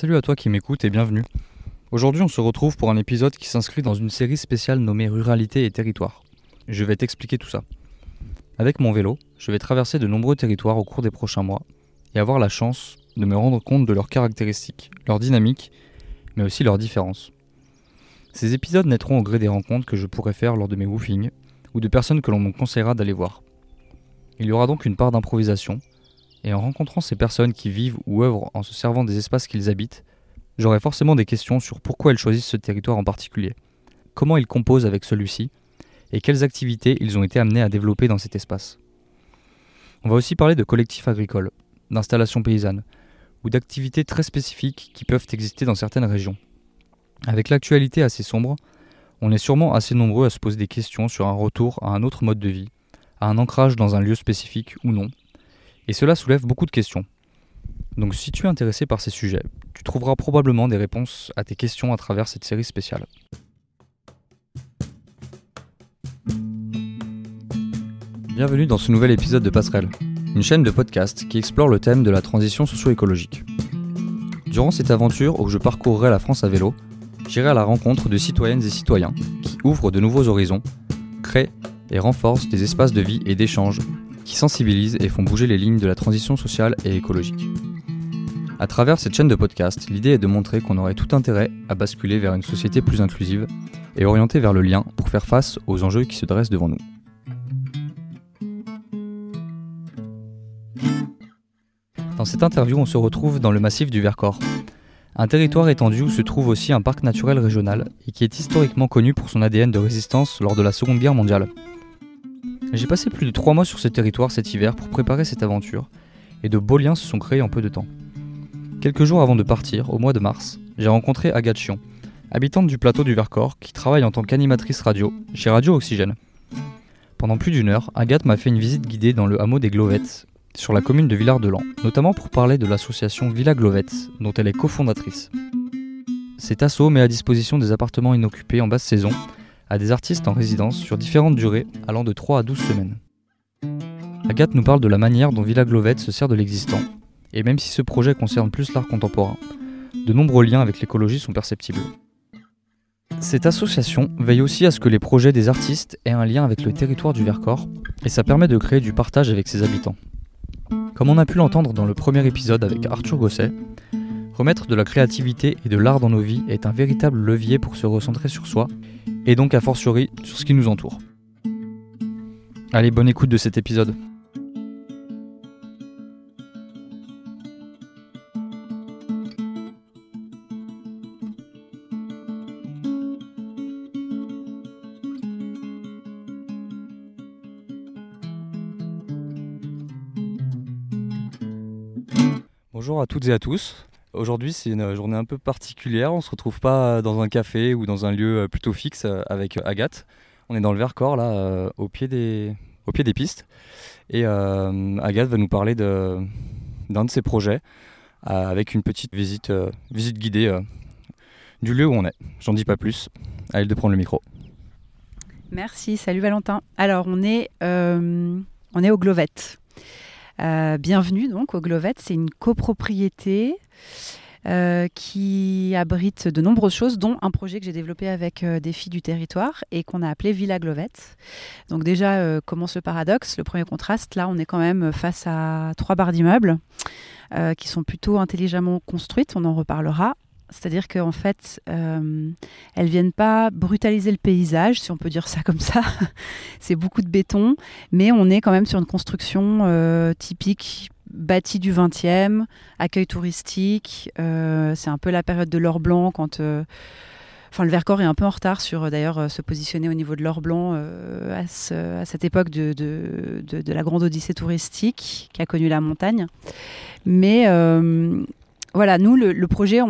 Salut à toi qui m'écoute et bienvenue. Aujourd'hui on se retrouve pour un épisode qui s'inscrit dans une série spéciale nommée Ruralité et Territoire. Je vais t'expliquer tout ça. Avec mon vélo, je vais traverser de nombreux territoires au cours des prochains mois et avoir la chance de me rendre compte de leurs caractéristiques, leurs dynamiques, mais aussi leurs différences. Ces épisodes naîtront au gré des rencontres que je pourrai faire lors de mes woofings ou de personnes que l'on me conseillera d'aller voir. Il y aura donc une part d'improvisation, et en rencontrant ces personnes qui vivent ou œuvrent en se servant des espaces qu'ils habitent, j'aurai forcément des questions sur pourquoi elles choisissent ce territoire en particulier, comment ils composent avec celui-ci, et quelles activités ils ont été amenés à développer dans cet espace. On va aussi parler de collectifs agricoles, d'installations paysannes, ou d'activités très spécifiques qui peuvent exister dans certaines régions. Avec l'actualité assez sombre, on est sûrement assez nombreux à se poser des questions sur un retour à un autre mode de vie, à un ancrage dans un lieu spécifique ou non, et cela soulève beaucoup de questions. Donc si tu es intéressé par ces sujets, tu trouveras probablement des réponses à tes questions à travers cette série spéciale. Bienvenue dans ce nouvel épisode de Passerelle, une chaîne de podcast qui explore le thème de la transition socio-écologique. Durant cette aventure où je parcourrai la France à vélo, j'irai à la rencontre de citoyennes et citoyens qui ouvrent de nouveaux horizons, créent et renforcent des espaces de vie et d'échange qui sensibilisent et font bouger les lignes de la transition sociale et écologique. À travers cette chaîne de podcast, l'idée est de montrer qu'on aurait tout intérêt à basculer vers une société plus inclusive et orientée vers le lien pour faire face aux enjeux qui se dressent devant nous. Dans cette interview, on se retrouve dans le massif du Vercors, un territoire étendu où se trouve aussi un parc naturel régional et qui est historiquement connu pour son ADN de résistance lors de la Seconde Guerre mondiale. J'ai passé plus de trois mois sur ce territoire cet hiver pour préparer cette aventure, et de beaux liens se sont créés en peu de temps. Quelques jours avant de partir, au mois de mars, j'ai rencontré Agathe Chion, habitante du plateau du Vercors qui travaille en tant qu'animatrice radio chez Radio Oxygène. Pendant plus d'une heure, Agathe m'a fait une visite guidée dans le hameau des Glovettes, sur la commune de Villard-de-Lans, notamment pour parler de l'association Villa Glovette, dont elle est cofondatrice. Cet assaut met à disposition des appartements inoccupés en basse saison à des artistes en résidence sur différentes durées allant de 3 à 12 semaines. Agathe nous parle de la manière dont Villa Glovette se sert de l'existant, et même si ce projet concerne plus l'art contemporain, de nombreux liens avec l'écologie sont perceptibles. Cette association veille aussi à ce que les projets des artistes aient un lien avec le territoire du Vercors, et ça permet de créer du partage avec ses habitants. Comme on a pu l'entendre dans le premier épisode avec Arthur Gosset, remettre de la créativité et de l'art dans nos vies est un véritable levier pour se recentrer sur soi et donc a fortiori sur ce qui nous entoure. Allez, bonne écoute de cet épisode. Bonjour à toutes et à tous. Aujourd'hui, c'est une journée un peu particulière. On ne se retrouve pas dans un café ou dans un lieu euh, plutôt fixe euh, avec euh, Agathe. On est dans le Vercors, là, au, pied des, au pied des pistes. Et Agathe va nous parler d'un de, ses projets avec une petite visite, visite guidée du lieu où on est. J'en dis pas plus. À elle de prendre le micro. Merci. Salut Valentin. Alors, on est, on est au Glovette. Bienvenue donc au Glovette. C'est une copropriété euh, qui abrite de nombreuses choses, dont un projet que j'ai développé avec euh, des filles du territoire et qu'on a appelé Villa Glovette. Donc déjà, euh, commence le paradoxe, le premier contraste. Là, on est quand même face à trois barres d'immeubles qui sont plutôt intelligemment construites, on en reparlera. C'est-à-dire qu'en fait, elles elles viennent pas brutaliser le paysage, si on peut dire ça comme ça. C'est beaucoup de béton, mais on est quand même sur une construction typique bâti du 20e, accueil touristique. Euh, c'est un peu la période de l'or blanc quand. Euh, enfin, le Vercors est un peu en retard sur d'ailleurs euh, se positionner au niveau de l'or blanc à, cette époque de, de, la grande odyssée touristique qui a connu la montagne. Mais voilà, nous, le, projet,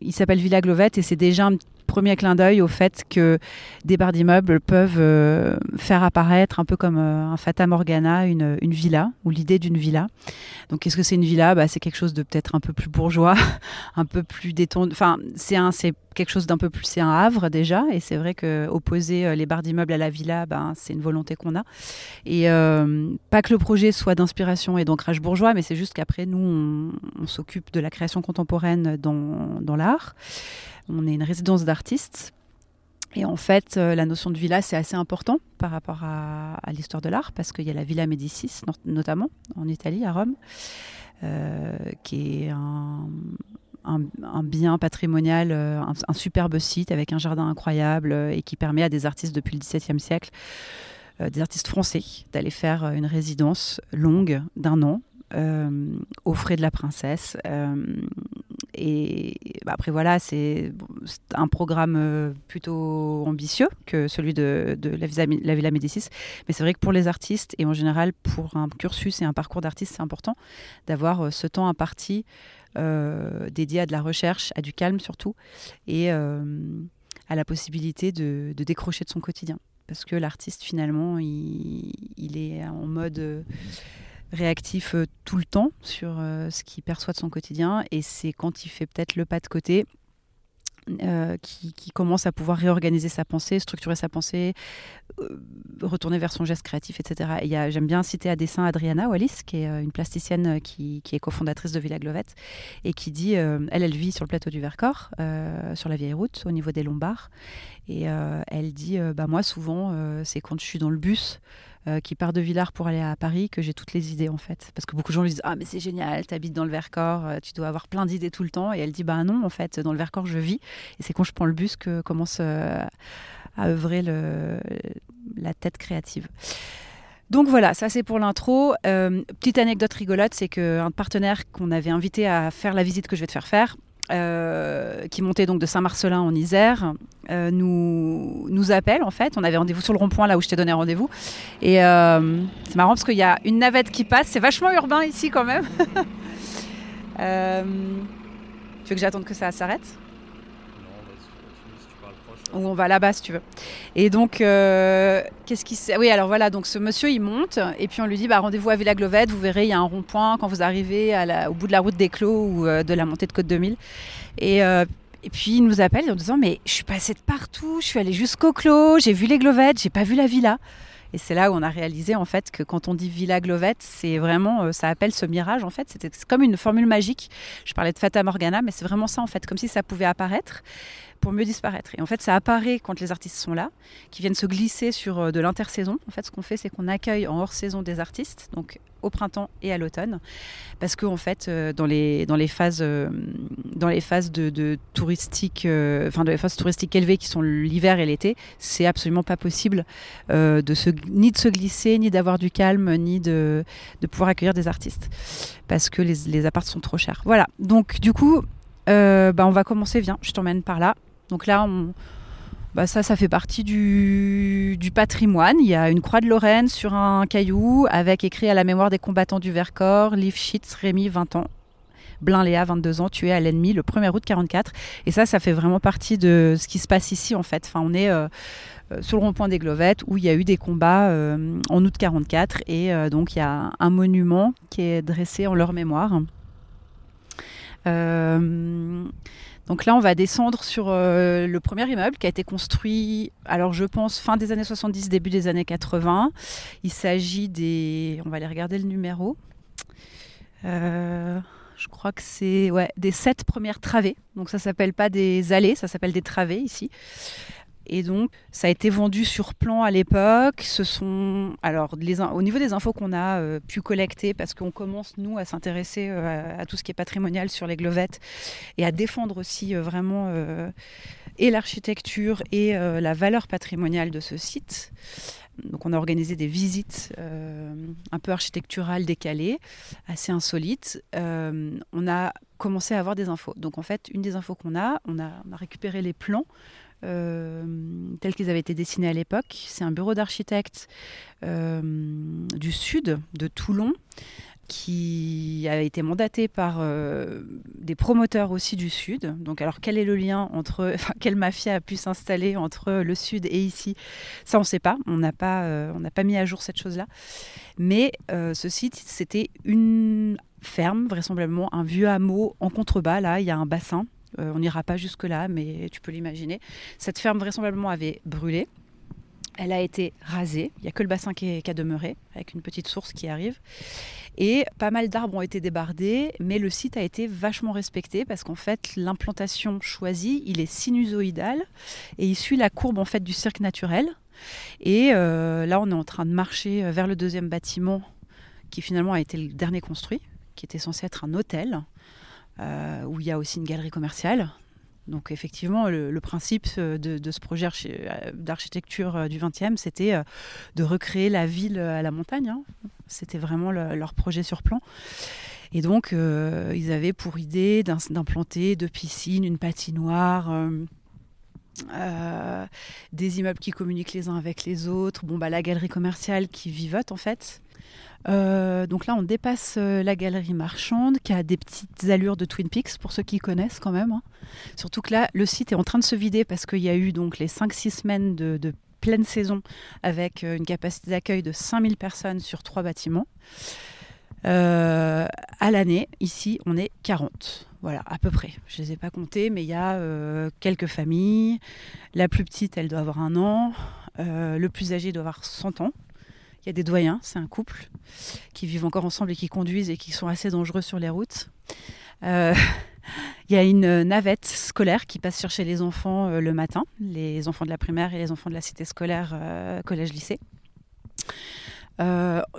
il s'appelle Villa Glovette et c'est déjà un premier clin d'œil au fait que des barres d'immeubles peuvent euh, faire apparaître un peu comme euh, un fata morgana une, une villa ou l'idée d'une villa. Donc qu'est-ce que c'est une villa? Bah, C'est quelque chose de peut-être un peu plus bourgeois, un peu plus détendu. Enfin, c'est un, c'est quelque chose d'un peu plus. C'est un havre déjà, et c'est vrai que opposer euh, les barres d'immeubles à la villa, ben, c'est une volonté qu'on a. Et pas que le projet soit d'inspiration et d'ancrage bourgeois, mais c'est juste qu'après nous, on, on s'occupe de la création contemporaine dans, dans l'art. On est une résidence d'artistes. Et en fait, euh, la notion de villa, c'est assez important par rapport à, l'histoire de l'art, parce qu'il y a la Villa Médicis, notamment en Italie, à Rome, euh, qui est un, bien patrimonial, euh, un, superbe site avec un jardin incroyable et qui permet à des artistes depuis le XVIIe siècle, des artistes français, d'aller faire une résidence longue d'un an euh, aux frais de la princesse. Et bah, après, voilà, c'est un programme euh, plutôt ambitieux que celui de, la, Villa, la, Villa, Médicis. Mais c'est vrai que pour les artistes, et en général pour un cursus et un parcours d'artiste, c'est important d'avoir ce temps imparti euh, dédié à de la recherche, à du calme surtout, et euh, à la possibilité de, décrocher de son quotidien. Parce que l'artiste, finalement, il, est en mode réactif euh, tout le temps sur euh, ce qu'il perçoit de son quotidien et c'est quand il fait peut-être le pas de côté euh, qui, commence à pouvoir réorganiser sa pensée, structurer sa pensée, euh, retourner vers son geste créatif, etc. Et j'aime bien citer à dessin Adriana Wallis, qui est une plasticienne qui, est cofondatrice de Villa Glovette, et qui dit, elle, elle vit sur le plateau du Vercors, sur la vieille route, au niveau des Lombards, et elle dit, bah, moi souvent, c'est quand je suis dans le bus, euh, qui part de Villars pour aller à Paris que j'ai toutes les idées en fait. Parce que beaucoup de gens lui disent Ah, mais c'est génial, tu habites dans le Vercors, euh, tu dois avoir plein d'idées tout le temps. Et elle dit Bah non, en fait, dans le Vercors, je vis. Et c'est quand je prends le bus que commence euh, à œuvrer la tête créative. Donc voilà, ça c'est pour l'intro. Petite anecdote rigolote, c'est qu'un partenaire qu'on avait invité à faire la visite que je vais te faire faire, euh, qui montait donc de Saint-Marcelin en Isère, euh, nous, nous appelle en fait. On avait rendez-vous sur le rond-point là où je t'ai donné rendez-vous. Et euh, c'est marrant parce qu'il y a une navette qui passe. C'est vachement urbain ici quand même. Tu veux que j'attende que ça s'arrête? Ou on va là-bas si tu veux. Et donc, euh, qu'est-ce qui Oui, alors voilà, donc ce monsieur, il monte, et puis on lui dit, bah, rendez-vous à Villa Glovette, vous verrez, il y a un rond-point quand vous arrivez au bout de la route des Clos ou euh, de la montée de Côte 2000. Et, euh, et puis il nous appelle en disant, mais je suis passée de partout, je suis allée jusqu'au Clos, j'ai vu les Glovettes, j'ai pas vu la villa. Et c'est là où on a réalisé en fait que quand on dit Villa Glovette, c'est vraiment, ça appelle ce mirage en fait. C'est comme une formule magique. Je parlais de Fata Morgana, mais c'est vraiment ça en fait, comme si ça pouvait apparaître pour mieux disparaître. Et en fait, ça apparaît quand les artistes sont là, qui viennent se glisser sur euh, de l'intersaison. En fait, ce qu'on fait, c'est qu'on accueille en hors saison des artistes, donc au printemps et à l'automne, parce que en fait, euh, dans les dans les phases euh, dans les phases de, de euh, enfin phases touristiques élevées qui sont l'hiver et l'été, c'est absolument pas possible euh, de se ni de se glisser, ni d'avoir du calme, ni de de pouvoir accueillir des artistes, parce que les les sont trop chers. Voilà. Donc du coup, bah, on va commencer. Viens, je t'emmène par là. Donc là, on, bah ça, fait partie du, patrimoine. Il y a une croix de Lorraine sur un caillou avec écrit à la mémoire des combattants du Vercors, Liv Rémi, 20 ans. Blin Léa, 22 ans, tué à l'ennemi le 1er août 44. Et ça, ça fait vraiment partie de ce qui se passe ici, en fait. Enfin, on est euh, sur le rond-point des Glovettes où il y a eu des combats euh, en août 44. Et euh, donc, il y a un monument qui est dressé en leur mémoire. Euh, donc là, on va descendre sur euh, le premier immeuble qui a été construit, alors je pense, fin des années 70, début des années 80. Il s'agit des... On va aller regarder le numéro. Euh, je crois que c'est ouais, des sept premières travées. Donc ça s'appelle pas des allées, ça s'appelle des travées ici. Et donc, ça a été vendu sur plan à l'époque. Ce sont, alors, au niveau des infos qu'on a euh, pu collecter, parce qu'on commence, nous, à s'intéresser euh, à tout ce qui est patrimonial sur les glovettes et à défendre aussi euh, vraiment et l'architecture et la valeur patrimoniale de ce site. Donc, on a organisé des visites un peu architecturales décalées, assez insolites. on a commencé à avoir des infos. Donc, en fait, une des infos qu'on a, on a, récupéré les plans tels qu'ils avaient été dessinés à l'époque. C'est un bureau d'architectes euh, du sud de Toulon. qui a été mandaté par euh, des promoteurs aussi du Sud. Donc, alors, quel est le lien entre, quelle mafia a pu s'installer entre le Sud et ici? Ça, on ne sait pas. On n'a pas, euh, on n'a pas mis à jour cette chose-là. Mais euh, ce site, c'était une ferme, vraisemblablement un vieux hameau en contrebas. Là, il y a un bassin. On n'ira pas jusque là, mais tu peux l'imaginer. Cette ferme vraisemblablement avait brûlé. Elle a été rasée. Il n'y a que le bassin qui, qui a demeuré, avec une petite source qui arrive. Et pas mal d'arbres ont été débardés, mais le site a été vachement respecté parce qu'en fait, l'implantation choisie, il est sinusoïdal et il suit la courbe en fait du cirque naturel. Et euh, là, on est en train de marcher vers le deuxième bâtiment qui finalement a été le dernier construit, qui était censé être un hôtel, euh, où il y a aussi une galerie commerciale. Donc effectivement, le, principe euh, de, ce projet euh, d'architecture euh, du XXe, c'était de recréer la ville à la montagne. Hein. C'était vraiment leur projet sur plan. Et donc, ils avaient pour idée d'implanter deux piscines, une patinoire. Des immeubles qui communiquent les uns avec les autres, bon bah la galerie commerciale qui vivote en fait, euh, donc là, on dépasse euh, la galerie marchande qui a des petites allures de Twin Peaks pour ceux qui connaissent quand même. Hein. Surtout que là, le site est en train de se vider parce qu'il y a eu donc les 5-6 semaines de, pleine saison avec euh, une capacité d'accueil de 5000 personnes sur trois bâtiments. à l'année, ici, on est 40. Voilà, à peu près. Je ne les ai pas comptés, mais il y a quelques familles. La plus petite, elle doit avoir un an. le plus âgé doit avoir 100 ans. Il y a des doyens, c'est un couple qui vivent encore ensemble et qui conduisent et qui sont assez dangereux sur les routes. Euh, il y a une navette scolaire qui passe chercher les enfants euh, le matin, les enfants de la primaire et les enfants de la cité scolaire euh, collège-lycée.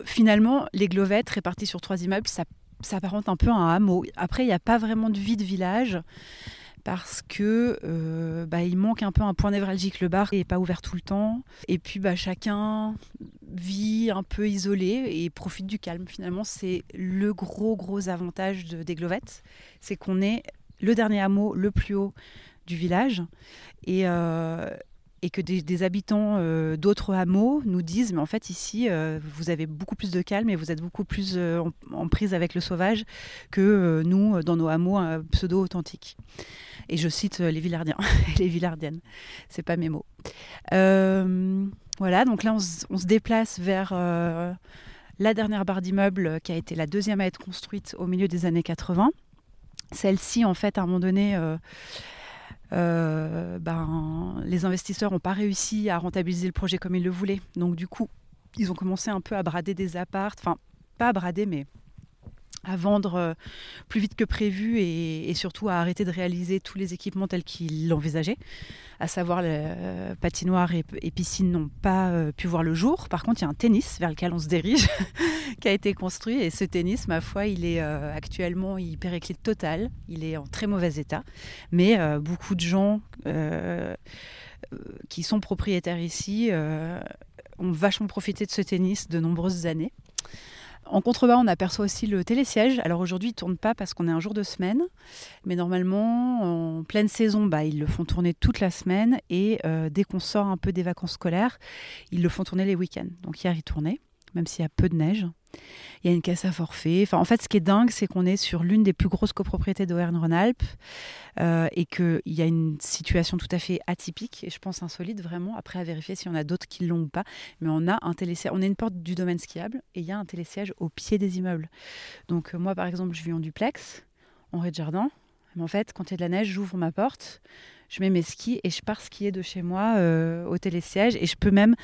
finalement, les glovettes réparties sur trois immeubles, ça s'apparente un peu à un hameau. Après, il n'y a pas vraiment de vie de village parce que euh, bah, il manque un peu un point névralgique. Le bar n'est pas ouvert tout le temps. Et puis bah, chacun vit un peu isolé et profite du calme. Finalement, c'est le gros, gros avantage de, des Glovettes. C'est qu'on est le dernier hameau le plus haut du village. Et, euh, et que des, habitants euh, d'autres hameaux nous disent mais en fait ici vous avez beaucoup plus de calme et vous êtes beaucoup plus en, en, prise avec le sauvage que nous dans nos hameaux pseudo authentiques. Et je cite euh, les Villardiens les Villardiennes. C'est pas mes mots. Euh, voilà, donc là, on, se déplace vers euh, la dernière barre d'immeuble qui a été la deuxième à être construite au milieu des années 80. Celle-ci, en fait, à un moment donné, ben, les investisseurs n'ont pas réussi à rentabiliser le projet comme ils le voulaient. Donc, du coup, ils ont commencé un peu à brader des appartes. Enfin, pas à brader, mais à vendre euh, plus vite que prévu et, surtout à arrêter de réaliser tous les équipements tels qu'ils l'envisageaient, à savoir le euh, patinoire et, piscine n'ont pas euh, pu voir le jour. Par contre, il y a un tennis vers lequel on se dirige qui a été construit et ce tennis, ma foi, il est actuellement il périclite total, il est en très mauvais état, mais beaucoup de gens qui sont propriétaires ici ont vachement profité de ce tennis de nombreuses années. En contrebas, on aperçoit aussi le télésiège. Alors aujourd'hui, il ne tourne pas parce qu'on est un jour de semaine, mais normalement, en pleine saison, bah, ils le font tourner toute la semaine et euh, dès qu'on sort un peu des vacances scolaires, ils le font tourner les week-ends. Donc hier, il tournait, même s'il y a peu de neige. Il y a une caisse à forfait. Enfin, en fait, ce qui est dingue, c'est qu'on est sur l'une des plus grosses copropriétés d'Auvergne-Rhône-Alpes euh, et qu'il y a une situation tout à fait atypique et je pense insolite vraiment. Après, à vérifier s'il y en a d'autres qui l'ont ou pas. Mais on a un télésiège. On est une porte du domaine skiable et il y a un télésiège au pied des immeubles. Donc, euh, moi, par exemple, je vis en duplex, en rez-de-jardin. Mais en fait, quand il y a de la neige, j'ouvre ma porte je mets mes skis et je pars skier de chez moi euh, au télésiège. Et je peux même,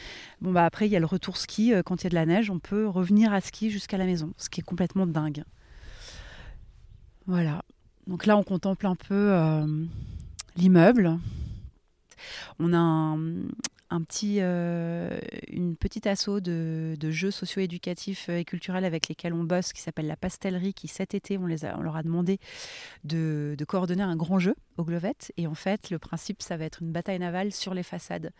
bon bah après il y a le retour ski, euh, quand il y a de la neige, on peut revenir à ski jusqu'à la maison, ce qui est complètement dingue. Voilà. Donc là on contemple un peu euh, l'immeuble. On a un, un petit, euh, asso de, jeux socio-éducatifs et culturels avec lesquels on bosse, qui s'appelle la Pastellerie, qui cet été, on, les a, on leur a demandé de, coordonner un grand jeu au Glovette. Et en fait, le principe, ça va être une bataille navale sur les façades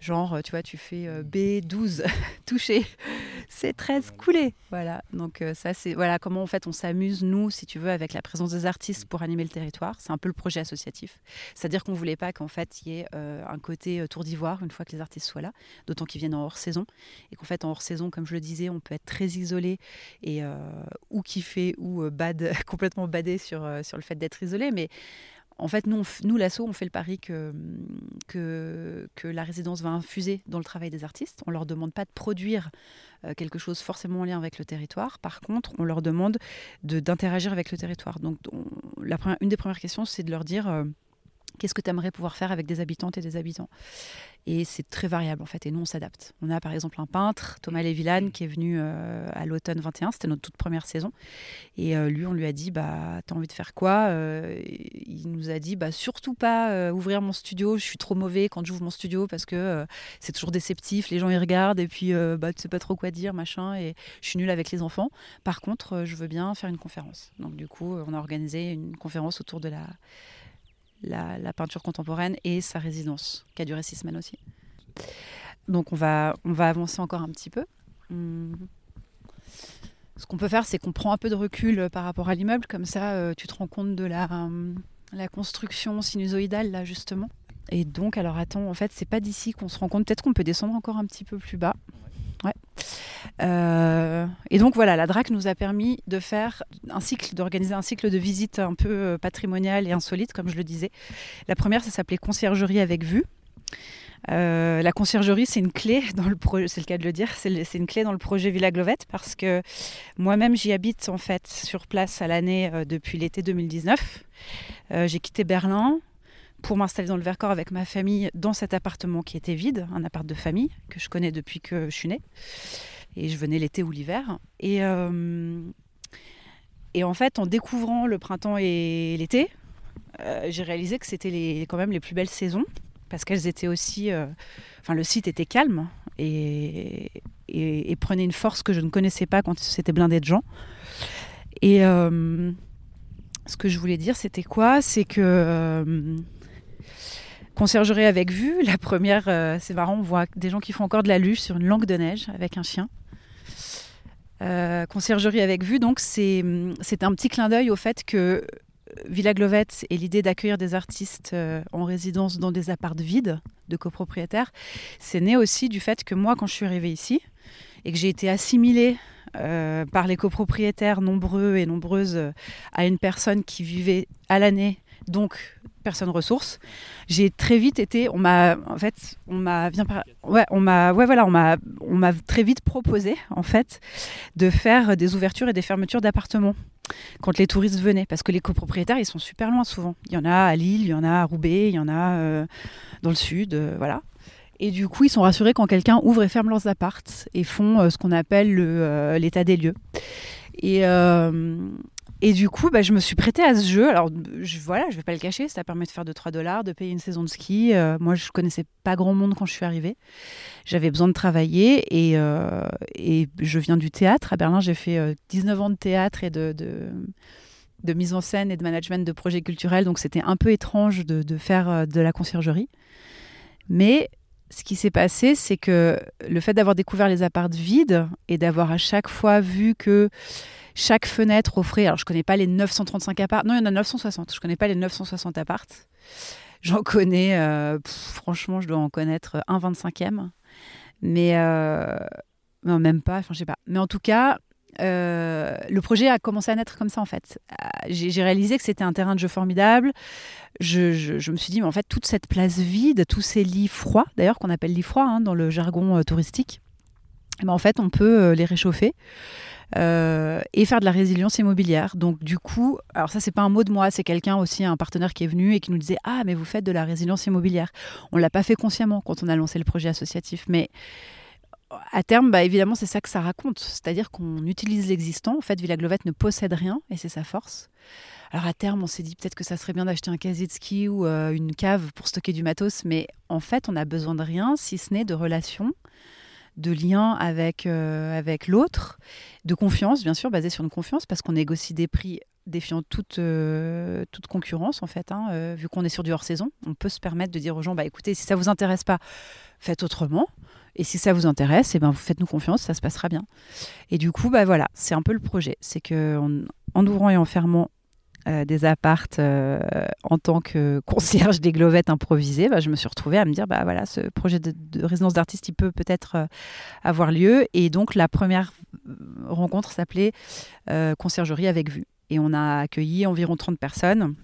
Genre, tu vois, tu fais B12 touché, C13 coulé. Voilà. Donc ça, c'est voilà comment en fait on s'amuse nous, si tu veux, avec la présence des artistes pour animer le territoire. C'est un peu le projet associatif. C'est-à-dire qu'on voulait pas qu'en fait il y ait un côté tour d'ivoire une fois que les artistes soient là, d'autant qu'ils viennent en hors saison et qu'en fait en hors saison, comme je le disais, on peut être très isolé et ou kiffer ou bad complètement badé sur sur le fait d'être isolé, mais en fait, nous, l'assaut, on fait le pari que, la résidence va infuser dans le travail des artistes. On leur demande pas de produire euh, quelque chose forcément en lien avec le territoire. Par contre, on leur demande d'interagir avec le territoire. Donc, une des premières questions, c'est de leur dire euh, qu'est-ce que tu aimerais pouvoir faire avec des habitantes et des habitants? Et c'est très variable en fait, et nous on s'adapte. On a par exemple un peintre, Thomas Lévillane, qui est venu euh, à l'automne 21, c'était notre toute première saison. Et euh, lui, on lui a dit, bah, t'as envie de faire quoi? Euh, Il nous a dit, bah, surtout pas ouvrir mon studio, je suis trop mauvais quand j'ouvre mon studio parce que c'est toujours déceptif, les gens y regardent et puis bah, tu sais pas trop quoi dire, machin, et je suis nulle avec les enfants. Par contre, je veux bien faire une conférence. Donc du coup, on a organisé une conférence autour de la la, peinture contemporaine et sa résidence, qui a duré six semaines aussi. Donc on va, on va avancer encore un petit peu. Hmm. Ce qu'on peut faire, c'est qu'on prend un peu de recul par rapport à l'immeuble, comme ça euh, tu te rends compte de la, la construction sinusoïdale, là justement. Et donc, alors attends, en fait, c'est pas d'ici qu'on se rend compte. Peut-être qu'on peut descendre encore un petit peu plus bas. Euh, et donc voilà, la DRAC nous a permis de faire un cycle, d'organiser un cycle de visites un peu euh, patrimonial et insolite, comme je le disais. La première, ça s'appelait conciergerie avec vue. Euh, la conciergerie, c'est une clé dans le projet, c'est le cas de le dire, c'est une clé dans le projet Villa Glovette parce que moi-même j'y habite en fait sur place à l'année depuis l'été 2019. J'ai quitté Berlin, pour m'installer dans le Vercors avec ma famille dans cet appartement qui était vide, un appart de famille que je connais depuis que je suis née. Et je venais l'été ou l'hiver. Et, euh, en fait, en découvrant le printemps et l'été, euh, j'ai réalisé que c'était quand même les plus belles saisons parce qu'elles étaient aussi. Euh, enfin, le site était calme et, et, prenait une force que je ne connaissais pas quand c'était blindé de gens. Et ce que je voulais dire, c'était quoi? C'est que Conciergerie avec vue, la première, euh, c'est marrant, on voit des gens qui font encore de la luge sur une langue de neige avec un chien. Euh, conciergerie avec vue, donc c'est un petit clin d'œil au fait que Villa Glovette et l'idée d'accueillir des artistes euh, en résidence dans des apparts vides de copropriétaires, c'est né aussi du fait que moi, quand je suis arrivée ici et que j'ai été assimilée par les copropriétaires nombreux et nombreuses à une personne qui vivait à l'année, donc personne ressource. J'ai très vite été, on m'a, en fait, on m'a, ouais, on m'a, ouais, voilà, on m'a, on m'a très vite proposé, en fait, de faire des ouvertures et des fermetures d'appartements quand les touristes venaient, parce que les copropriétaires, ils sont super loin souvent. Il y en a à Lille, il y en a à Roubaix, il y en a euh, dans le sud, euh, voilà. Et du coup, ils sont rassurés quand quelqu'un ouvre et ferme leurs appartes et font euh, ce qu'on appelle l'état des lieux. Et, et du coup, bah, je me suis prêtée à ce jeu. Alors, voilà, je vais pas le cacher, ça permet de faire 2-3 dollars, de payer une saison de ski. Euh, moi, je connaissais pas grand monde quand je suis arrivée. J'avais besoin de travailler et, euh, et, je viens du théâtre. À Berlin, j'ai fait 19 euh, ans de théâtre et de, de, mise en scène et de management de projets culturels. Donc, c'était un peu étrange de, de faire de la conciergerie. Mais ce qui s'est passé, c'est que le fait d'avoir découvert les apparts vides et d'avoir à chaque fois vu que chaque fenêtre offrait, alors je connais pas les 935 apparts, non, il y en a 960, je connais pas les 960 apparts. J'en connais, euh, franchement, je dois en connaître un 25e. Mais, euh, non, même pas, enfin, je sais pas. Mais en tout cas, euh, le projet a commencé à naître comme ça en fait. J'ai réalisé que c'était un terrain de jeu formidable. Je, me suis dit, mais en fait, toute cette place vide, tous ces lits froids, d'ailleurs qu'on appelle lits froids hein, dans le jargon touristique, eh ben, en fait, on peut les réchauffer. Euh, et faire de la résilience immobilière. Donc du coup, alors ça c'est pas un mot de moi, c'est quelqu'un aussi, un partenaire qui est venu et qui nous disait ah mais vous faites de la résilience immobilière. On l'a pas fait consciemment quand on a lancé le projet associatif, mais à terme, bah, évidemment, c'est ça que ça raconte. C'est-à-dire qu'on utilise l'existant. En fait, Villa Glovette ne possède rien et c'est sa force. Alors à terme, on s'est dit peut-être que ça serait bien d'acheter un casier de ski ou euh, une cave pour stocker du matos, mais en fait, on a besoin de rien si ce n'est de relations de lien avec, euh, avec l'autre, de confiance, bien sûr, basé sur une confiance, parce qu'on négocie des prix défiant toute, euh, toute concurrence en fait. hein, vu qu'on est sur du hors-saison, on peut se permettre de dire aux gens, bah écoutez, si ça vous intéresse pas, faites autrement. Et si ça vous intéresse, eh ben, vous faites-nous confiance, ça se passera bien. Et du coup, bah voilà, c'est un peu le projet. C'est que en, en ouvrant et en fermant euh, des appartes euh, en tant que concierge des glovettes improvisées, bah, je me suis retrouvée à me dire, bah voilà, ce projet de, de résidence d'artiste, il peut peut-être euh, avoir lieu. Et donc, la première rencontre s'appelait Conciergerie avec vue. Et on a accueilli environ 30 personnes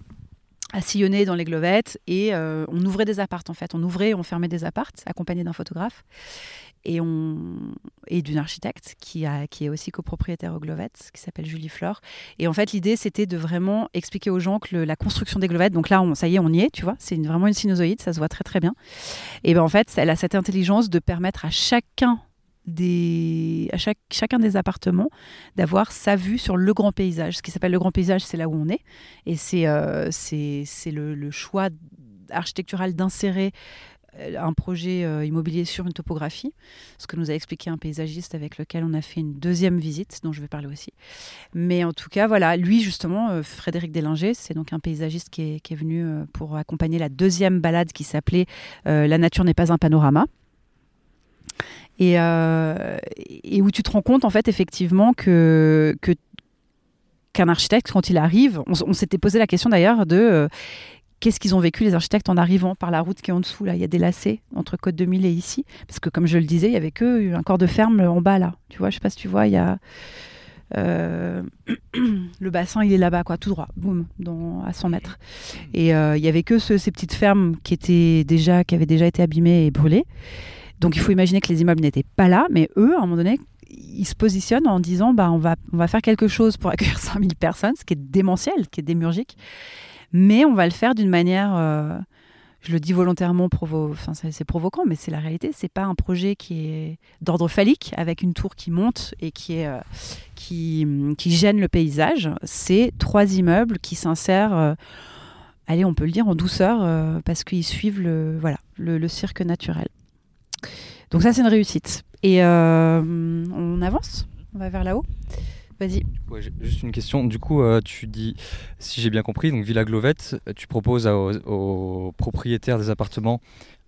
à sillonner dans les glovettes et euh, on ouvrait des appartes en fait. On ouvrait, on fermait des appartes accompagnés d'un photographe et, on, et d'une architecte qui, a, qui est aussi copropriétaire aux glovettes, qui s'appelle Julie Flore. Et en fait, l'idée c'était de vraiment expliquer aux gens que la construction des glovettes, donc là, on, ça y est, on y est, tu vois, c'est vraiment une sinusoïde, ça se voit très très bien. Et ben en fait, elle a cette intelligence de permettre à chacun à chacun des appartements d'avoir sa vue sur le grand paysage. Ce qui s'appelle le grand paysage, c'est là où on est. Et c'est euh, le, choix architectural d'insérer euh, un projet euh, immobilier sur une topographie, ce que nous a expliqué un paysagiste avec lequel on a fait une deuxième visite, dont je vais parler aussi. Mais en tout cas, voilà, lui justement, Frédéric Délinger, c'est donc un paysagiste qui est, venu pour accompagner la deuxième balade qui s'appelait La nature n'est pas un panorama. Et, euh, et où tu te rends compte, en fait, effectivement, que, qu'un architecte, quand il arrive, on, s'était posé la question d'ailleurs de euh, qu'est-ce qu'ils ont vécu les architectes en arrivant par la route qui est en dessous. Là, il y a des lacets entre Côte 2000 et ici, parce que comme je le disais, il y avait que un corps de ferme en bas là. Tu vois, je sais pas si tu vois, il y a euh, le bassin, il est là-bas, quoi, tout droit, boum, à 100 mètres. Et il y avait que ce- ces petites fermes qui étaient déjà, qui avaient déjà été abîmées et brûlées. Donc il faut imaginer que les immeubles n'étaient pas là, mais eux, à un moment donné, ils se positionnent en disant bah, on, va, on va faire quelque chose pour accueillir 5000 personnes, ce qui est démentiel, qui est démurgique, mais on va le faire d'une manière, euh, je le dis volontairement, c'est provoquant, mais c'est la réalité. C'est pas un projet qui est d'ordre phallique, avec une tour qui monte et qui, est, euh, qui, gêne le paysage. C'est trois immeubles qui s'insèrent. euh, Allez, on peut le dire en douceur parce qu'ils suivent le, voilà, le, le cirque naturel. Donc ça, c'est une réussite. Et euh, on avance? On va vers là-haut? Vas-y. Ouais, juste une question. Du coup, euh, tu dis, si j'ai bien compris, donc Villa Glovette, tu proposes à- aux, aux propriétaires des appartements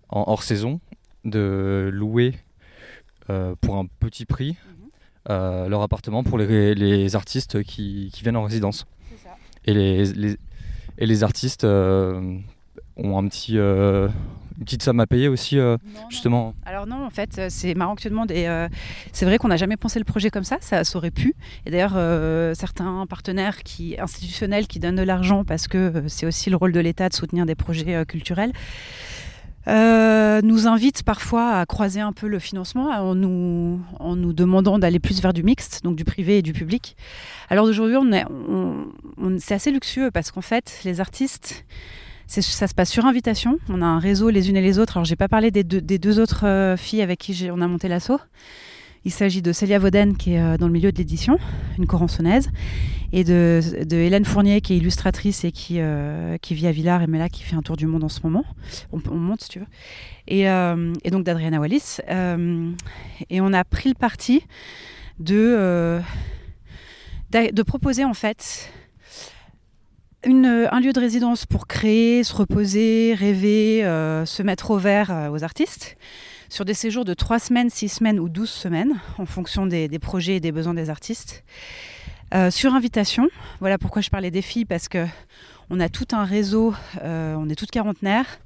en hors saison de louer euh, pour un petit prix euh, leur appartement pour les, les artistes qui, qui viennent en résidence. Et les, les- et les artistes ont un petit, une petite somme à payer aussi, euh, justement. Alors non, en fait, euh, c'est marrant que tu demandes. Et euh, c'est vrai qu'on n'a jamais pensé le projet comme ça. Ça, ça aurait pu. Et d'ailleurs, certains partenaires qui, institutionnels qui donnent de l'argent parce que c'est aussi le rôle de l'État de soutenir des projets culturels. euh, nous invitent parfois à croiser un peu le financement en nous, en nous demandant d'aller plus vers du mixte, donc du privé et du public. Alors d'aujourd'hui, on est, on- on- c'est assez luxueux parce qu'en fait, les artistes, ça se passe sur invitation. On a un réseau les unes et les autres. Alors, j'ai pas parlé des deux, autres euh, filles avec qui on a monté l'assaut. Il s'agit de Célia Vauden, qui est euh, dans le milieu de l'édition, une corançonnaise, et de, Hélène Fournier, qui est illustratrice et qui, euh, vit à Villars, et là, qui fait un tour du monde en ce moment. On, on monte, si tu veux. Et, donc d'Adriana Wallis. Et on a pris le parti de proposer, en fait, une, un lieu de résidence pour créer, se reposer, rêver, euh, se mettre au vert euh, aux artistes sur des séjours de 3 semaines, 6 semaines ou 12 semaines en fonction des, projets et des besoins des artistes. Euh, sur invitation, voilà pourquoi je parlais des filles parce que on a tout un réseau, euh, on est toutes quarantenaires,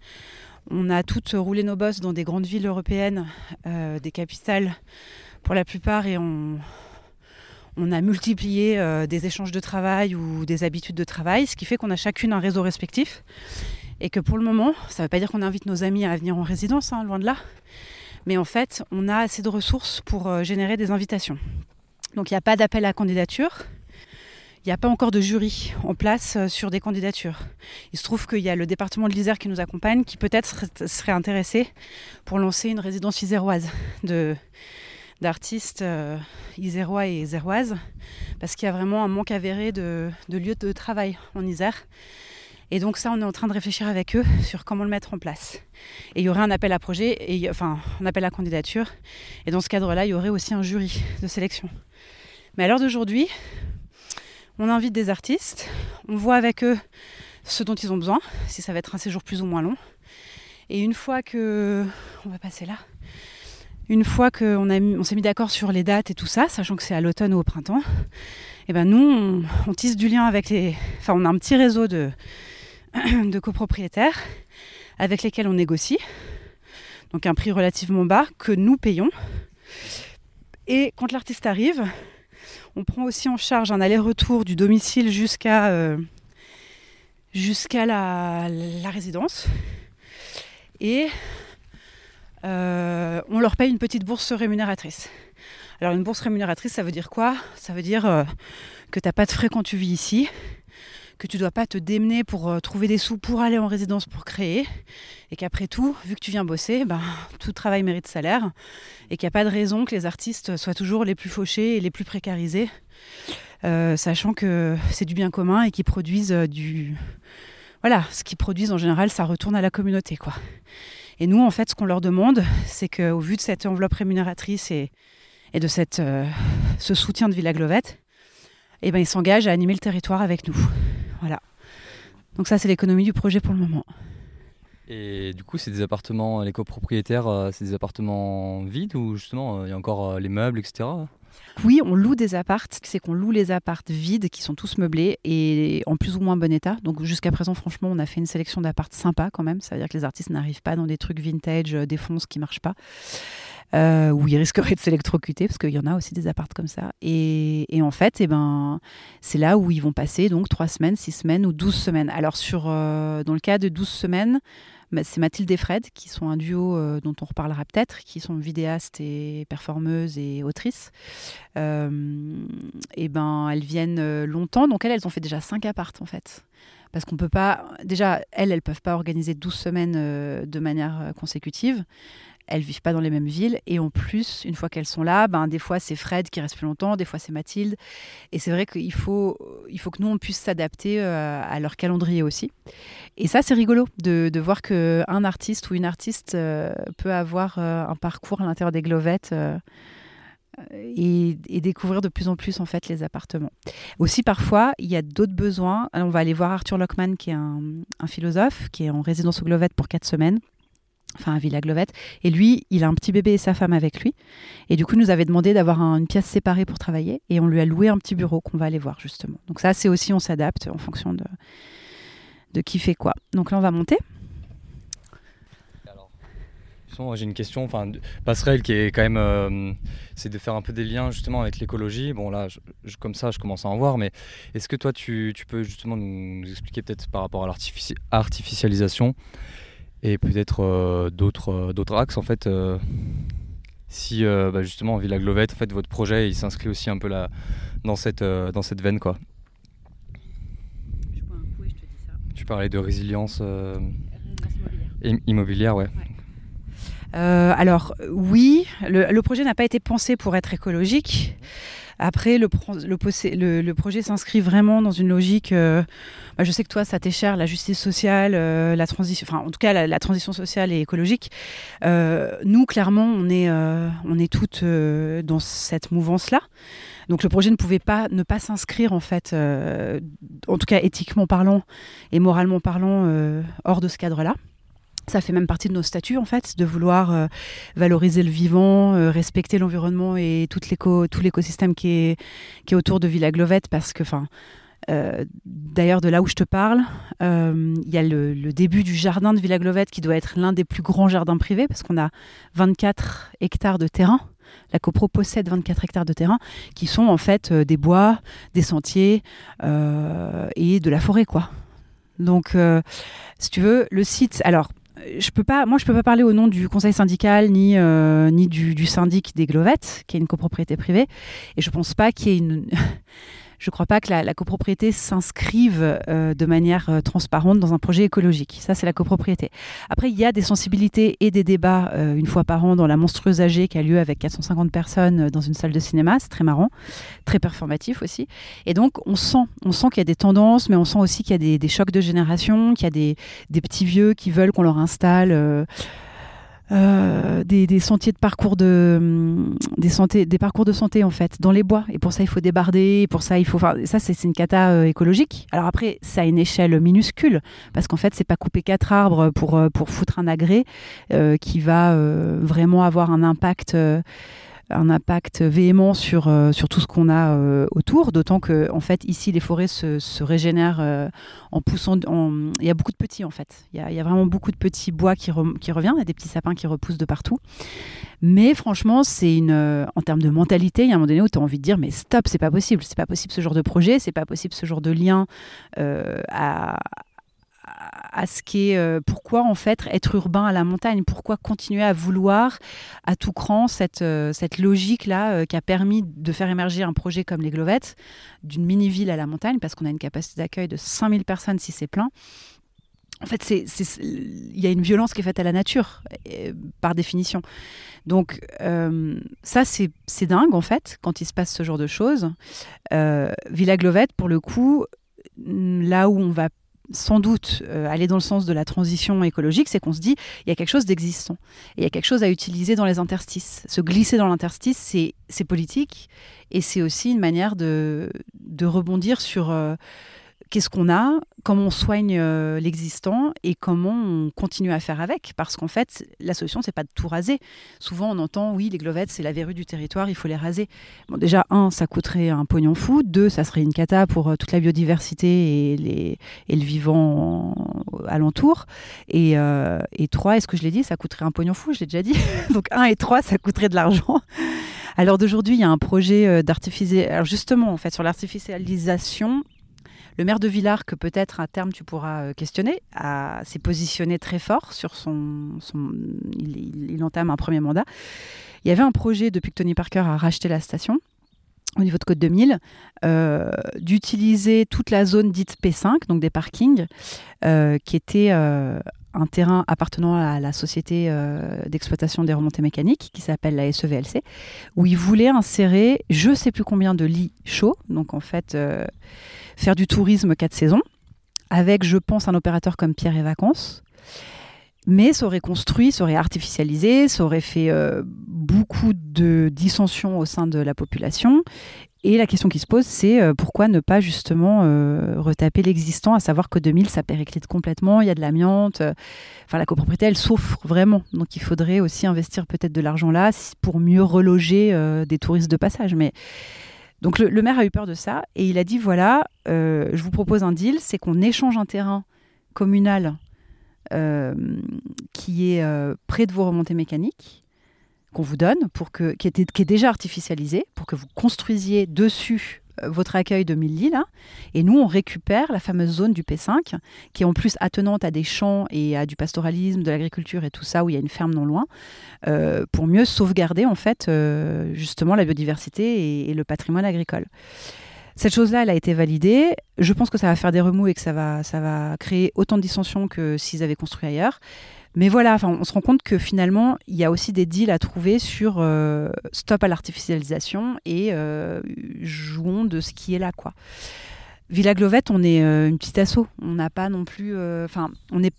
on a toutes roulé nos bosses dans des grandes villes européennes, euh, des capitales pour la plupart et on, on a multiplié euh, des échanges de travail ou des habitudes de travail, ce qui fait qu'on a chacune un réseau respectif. Et que pour le moment, ça ne veut pas dire qu'on invite nos amis à venir en résidence, hein, loin de là. Mais en fait, on a assez de ressources pour euh, générer des invitations. Donc il n'y a pas d'appel à candidature. Il n'y a pas encore de jury en place euh, sur des candidatures. Il se trouve qu'il y a le département de l'Isère qui nous accompagne, qui peut-être serait- intéressé pour lancer une résidence iséroise de, d'artistes euh, isérois et iséroises, parce qu'il y a vraiment un manque avéré de, de lieux de travail en Isère. Et donc ça, on est en train de réfléchir avec eux sur comment le mettre en place. Et il y aurait un appel à projet, et, enfin un appel à candidature. Et dans ce cadre-là, il y aurait aussi un jury de sélection. Mais à l'heure d'aujourd'hui, On invite des artistes, on voit avec eux ce dont ils ont besoin, si ça va être un séjour plus ou moins long. Et une fois que. On va passer là. Une fois qu'on on s'est mis d'accord sur les dates et tout ça, sachant que c'est à l'automne ou au printemps, eh ben nous, on, tisse du lien avec les. Enfin, on a un petit réseau de, copropriétaires avec lesquels on négocie. Donc un prix relativement bas que nous payons. Et quand l'artiste arrive, on prend aussi en charge un aller-retour du domicile jusqu'à euh, jusqu'à la, résidence. Et euh, on leur paye une petite bourse rémunératrice. Alors une bourse rémunératrice, ça veut dire quoi? Ça veut dire euh, que tu n'as pas de frais quand tu vis ici, que tu ne dois pas te démener pour trouver des sous pour aller en résidence pour créer, et qu'après tout, vu que tu viens bosser, ben, tout travail mérite salaire, et qu'il n'y a pas de raison que les artistes soient toujours les plus fauchés et les plus précarisés, euh, sachant que c'est du bien commun et qu'ils produisent euh, du... Voilà, ce qu'ils produisent en général, ça retourne à la communauté. quoi. Et nous, en fait, ce qu'on leur demande, c'est qu'au vu de cette enveloppe rémunératrice et, de euh, ce soutien de Villa Glovette, eh ben, ils s'engagent à animer le territoire avec nous. Voilà. Donc ça, c'est l'économie du projet pour le moment. Et du coup, c'est des appartements, les copropriétaires, euh, c'est des appartements vides ou justement euh, il y a encore les meubles, etc. Oui, on loue des appartes. C'est qu'on loue les appartes vides qui sont tous meublés et en plus ou moins bon état. Donc jusqu'à présent, franchement, on a fait une sélection d'appartes sympas quand même. Ça veut dire que les artistes n'arrivent pas dans des trucs vintage, des fonds qui marchent pas. où ils risqueraient de s'électrocuter, parce qu'il y en a aussi des appartes comme ça. Et, en fait, eh ben, c'est là où ils vont passer donc 3 semaines, 6 semaines ou 12 semaines. Alors, sur, dans le cas de 12 semaines, c'est Mathilde et Fred, qui sont un duo euh, dont on reparlera peut-être, qui sont vidéastes et performeuses et autrices. Euh, et ben, elles viennent euh, longtemps, donc elles, elles ont fait déjà 5 appartes en fait. Parce qu'on peut pas. Déjà, elles, elles peuvent pas organiser 12 semaines de manière consécutive elles vivent pas dans les mêmes villes. Et en plus, une fois qu'elles sont là, ben, des fois c'est Fred qui reste plus longtemps, des fois c'est Mathilde. Et c'est vrai qu'il faut, il faut que nous, on puisse s'adapter euh, à leur calendrier aussi. Et ça, c'est rigolo de, voir qu'un artiste ou une artiste euh, peut avoir euh, un parcours à l'intérieur des Glovettes. Et, découvrir de plus en plus en fait les appartements. Aussi parfois il y a d'autres besoins. On va aller voir Arthur Lockman qui est un, un philosophe qui est en résidence aux Glovettes pour quatre semaines enfin à Villa Glovette. Et lui, il a un petit bébé et sa femme avec lui. Et du coup, nous avait demandé d'avoir une pièce séparée pour travailler. Et on lui a loué un petit bureau qu'on va aller voir justement. Donc ça, c'est aussi, on s'adapte en fonction de, qui fait quoi. Donc là, on va monter. J'ai une question, enfin, passerelle qui est quand même, euh, c'est de faire un peu des liens justement avec l'écologie. Bon là, comme ça, je commence à en voir, mais est-ce que toi, tu, peux justement nous expliquer peut-être par rapport à l'artificialisation et peut-être euh, d'autres euh, d'autres axes en fait euh, si bah, justement Villa Glovette en fait votre projet il s'inscrit aussi un peu là dans cette dans cette veine quoi tu parlais de résilience immobilière. ouais, alors oui, le, le projet n'a pas été pensé pour être écologique. Après, le, le, projet s'inscrit vraiment dans une logique. Euh, bah, je sais que toi, ça t'est cher, la justice sociale, euh, la transition, enfin, en tout cas, la, transition sociale et écologique. Euh, nous, clairement, on est, on est toutes dans cette mouvance-là. Donc le projet ne pouvait pas ne pas s'inscrire en fait, en tout cas éthiquement parlant et moralement parlant, hors de ce cadre-là. Ça fait même partie de nos statuts, en fait, de vouloir euh, valoriser le vivant, euh, respecter l'environnement et tout l'écosystème qui est, qui est autour de Villa Glovette, parce que, enfin, euh, d'ailleurs, de là où je te parle, il y a le, début du jardin de Villa Glovette qui doit être l'un des plus grands jardins privés, parce qu'on a 24 hectares de terrain. La CoPro possède 24 hectares de terrain qui sont en fait des bois, des sentiers et de la forêt, quoi. Donc, si tu veux, le site. Alors, je peux pas, moi, je peux pas parler au nom du conseil syndical ni, euh, ni du, syndic des Glovettes, qui est une copropriété privée. Et je pense pas qu'il y ait une. Je ne crois pas que la, copropriété s'inscrive euh, de manière euh, transparente dans un projet écologique. Ça, c'est la copropriété. Après, il y a des sensibilités et des débats euh, une fois par an dans la monstrueuse AG qui a lieu avec 450 personnes dans une salle de cinéma. C'est très marrant, très performatif aussi. Et donc, on sent, on sent qu'il y a des tendances, mais on sent aussi qu'il y a des, chocs de génération, qu'il y a des, des, petits vieux qui veulent qu'on leur installe euh, des, sentiers de parcours de hum, des, santé, des parcours de santé en fait dans les bois. Et pour ça il faut débarder. Pour ça il faut ça c'est une cata euh, écologique. Alors après ça a une échelle minuscule parce qu'en fait c'est pas couper quatre arbres pour euh, pour foutre un agrès qui va vraiment avoir un impact un impact véhément sur, euh, sur tout ce qu'on a euh, autour, d'autant que en fait ici les forêts se, régénèrent euh, en poussant. Il y a beaucoup de petits en fait. Il y a, vraiment beaucoup de petits bois qui, qui reviennent, il y a des petits sapins qui repoussent de partout. Mais franchement, c'est une en termes de mentalité, il y a un moment donné où tu as envie de dire mais stop, c'est pas possible, c'est pas possible ce genre de projet, c'est pas possible ce genre de lien à, à ce qu'est euh, pourquoi en fait être urbain à la montagne, pourquoi continuer à vouloir à tout cran cette, euh, cette logique-là euh, qui a permis de faire émerger un projet comme les Glovettes, d'une mini-ville à la montagne, parce qu'on a une capacité d'accueil de 5000 personnes si c'est plein. En fait, il y a une violence qui est faite à la nature, par définition. Donc, ça, c'est dingue, en fait, quand il se passe ce genre de choses. Villa Glovette, pour le coup, là où on va sans doute euh, aller dans le sens de la transition écologique, c'est qu'on se dit il y a quelque chose d'existant. Il y a quelque chose à utiliser dans les interstices. Se glisser dans l'interstice, c'est politique et c'est aussi une manière de, de rebondir sur, euh, qu'est-ce qu'on a, comment on soigne euh, l'existant et comment on continue à faire avec. Parce qu'en fait, la solution, c'est pas de tout raser. Souvent, on entend, oui, les glovettes, c'est la verrue du territoire, il faut les raser. Bon, déjà, un, ça coûterait un pognon fou. Deux, ça serait une cata pour euh, toute la biodiversité et, les, et le vivant alentour. Et, euh, et trois, est-ce que je l'ai dit, ça coûterait un pognon fou, je l'ai déjà dit. Donc, un et trois, ça coûterait de l'argent. Alors d'aujourd'hui, il y a un projet d'artificialisation. Alors justement, en fait, sur l'artificialisation, le maire de Villars, que peut-être à terme tu pourras euh, questionner, s'est positionné très fort sur son. il, entame un premier mandat. Il y avait un projet depuis que Tony Parker a racheté la station au niveau de Côte 2000, euh, d'utiliser toute la zone dite P5, donc des parkings, euh, qui était un terrain appartenant à la société d'exploitation des remontées mécaniques, qui s'appelle la SEVLC, où il voulait insérer je sais plus combien de lits chauds, donc en fait faire du tourisme quatre saisons, avec, je pense, un opérateur comme Pierre et Vacances. Mais ça aurait construit, ça aurait artificialisé, ça aurait fait euh, beaucoup de dissensions au sein de la population. Et la question qui se pose, c'est euh, pourquoi ne pas justement euh, retaper l'existant, à savoir que 2000, ça périclite complètement, il y a de l'amiante. Enfin, la copropriété, elle souffre vraiment. Donc, il faudrait aussi investir peut-être de l'argent là pour mieux reloger des touristes de passage. Mais donc le, maire a eu peur de ça et il a dit voilà, euh, je vous propose un deal, c'est qu'on échange un terrain communal euh, qui est euh, près de vos remontées mécaniques qu'on vous donne pour que qui, qui est déjà artificialisé pour que vous construisiez dessus votre accueil de Milly, là. Et nous, on récupère la fameuse zone du P5, qui est en plus attenante à des champs et à du pastoralisme, de l'agriculture et tout ça, où il y a une ferme non loin, euh, pour mieux sauvegarder, en fait, euh, justement, la biodiversité et, le patrimoine agricole. Cette chose-là, elle a été validée. Je pense que ça va faire des remous et que ça va, ça va créer autant de dissensions que s'ils avaient construit ailleurs. Mais voilà, on se rend compte que finalement, il y a aussi des deals à trouver sur euh, stop à l'artificialisation et euh, jouons de ce qui est là, quoi. Villa Glovette, on est euh, une petite asso. On n'a pas non plus. Enfin, on est.